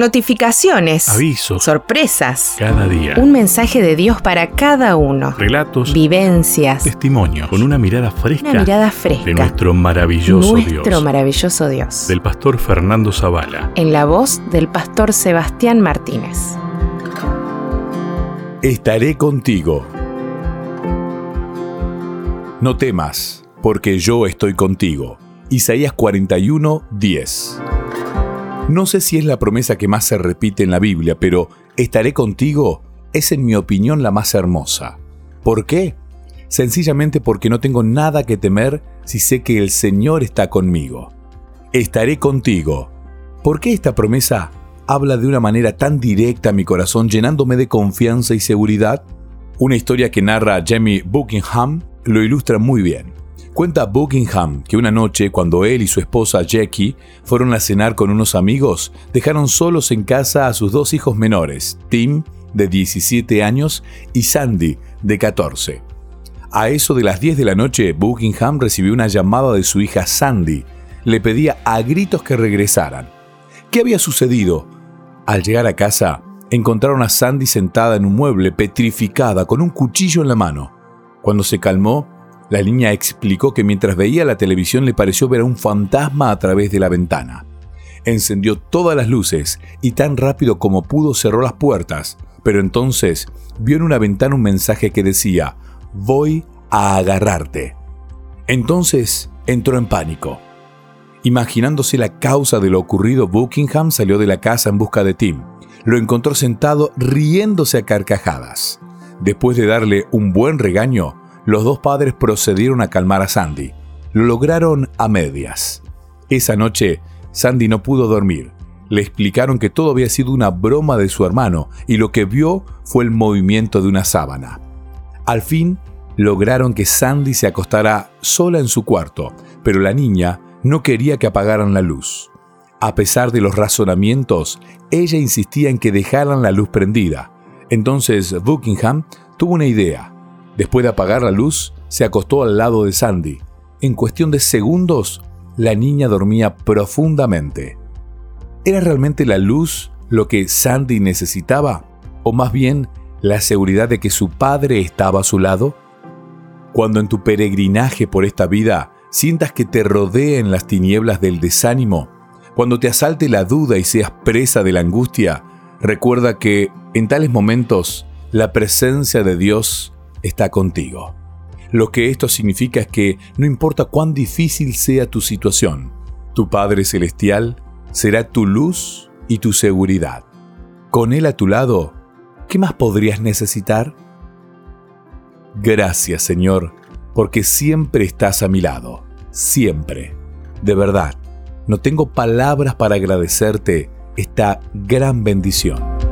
Notificaciones. Avisos. Sorpresas. Cada día. Un mensaje de Dios para cada uno. Relatos. Vivencias. Testimonios. Con una mirada fresca. Una mirada fresca. De nuestro maravilloso Nuestro Dios. maravilloso Dios. Del pastor Fernando Zavala. En la voz del pastor Sebastián Martínez. Estaré contigo. No temas, porque yo estoy contigo. Isaías 41, 10. No sé si es la promesa que más se repite en la Biblia, pero estaré contigo es en mi opinión la más hermosa. ¿Por qué? Sencillamente porque no tengo nada que temer si sé que el Señor está conmigo. Estaré contigo. ¿Por qué esta promesa habla de una manera tan directa a mi corazón, llenándome de confianza y seguridad? Una historia que narra Jamie Buckingham lo ilustra muy bien. Cuenta Buckingham que una noche, cuando él y su esposa Jackie fueron a cenar con unos amigos, dejaron solos en casa a sus dos hijos menores, Tim, de 17 años, y Sandy, de 14. A eso de las 10 de la noche, Buckingham recibió una llamada de su hija Sandy. Le pedía a gritos que regresaran. ¿Qué había sucedido? Al llegar a casa, encontraron a Sandy sentada en un mueble, petrificada, con un cuchillo en la mano. Cuando se calmó, la niña explicó que mientras veía la televisión le pareció ver a un fantasma a través de la ventana. Encendió todas las luces y tan rápido como pudo cerró las puertas, pero entonces vio en una ventana un mensaje que decía, voy a agarrarte. Entonces entró en pánico. Imaginándose la causa de lo ocurrido, Buckingham salió de la casa en busca de Tim. Lo encontró sentado riéndose a carcajadas. Después de darle un buen regaño, los dos padres procedieron a calmar a Sandy. Lo lograron a medias. Esa noche, Sandy no pudo dormir. Le explicaron que todo había sido una broma de su hermano y lo que vio fue el movimiento de una sábana. Al fin, lograron que Sandy se acostara sola en su cuarto, pero la niña no quería que apagaran la luz. A pesar de los razonamientos, ella insistía en que dejaran la luz prendida. Entonces Buckingham tuvo una idea. Después de apagar la luz, se acostó al lado de Sandy. En cuestión de segundos, la niña dormía profundamente. ¿Era realmente la luz lo que Sandy necesitaba? ¿O más bien la seguridad de que su padre estaba a su lado? Cuando en tu peregrinaje por esta vida sientas que te rodeen las tinieblas del desánimo, cuando te asalte la duda y seas presa de la angustia, recuerda que en tales momentos la presencia de Dios está contigo. Lo que esto significa es que no importa cuán difícil sea tu situación, tu Padre Celestial será tu luz y tu seguridad. Con Él a tu lado, ¿qué más podrías necesitar? Gracias Señor, porque siempre estás a mi lado, siempre. De verdad, no tengo palabras para agradecerte esta gran bendición.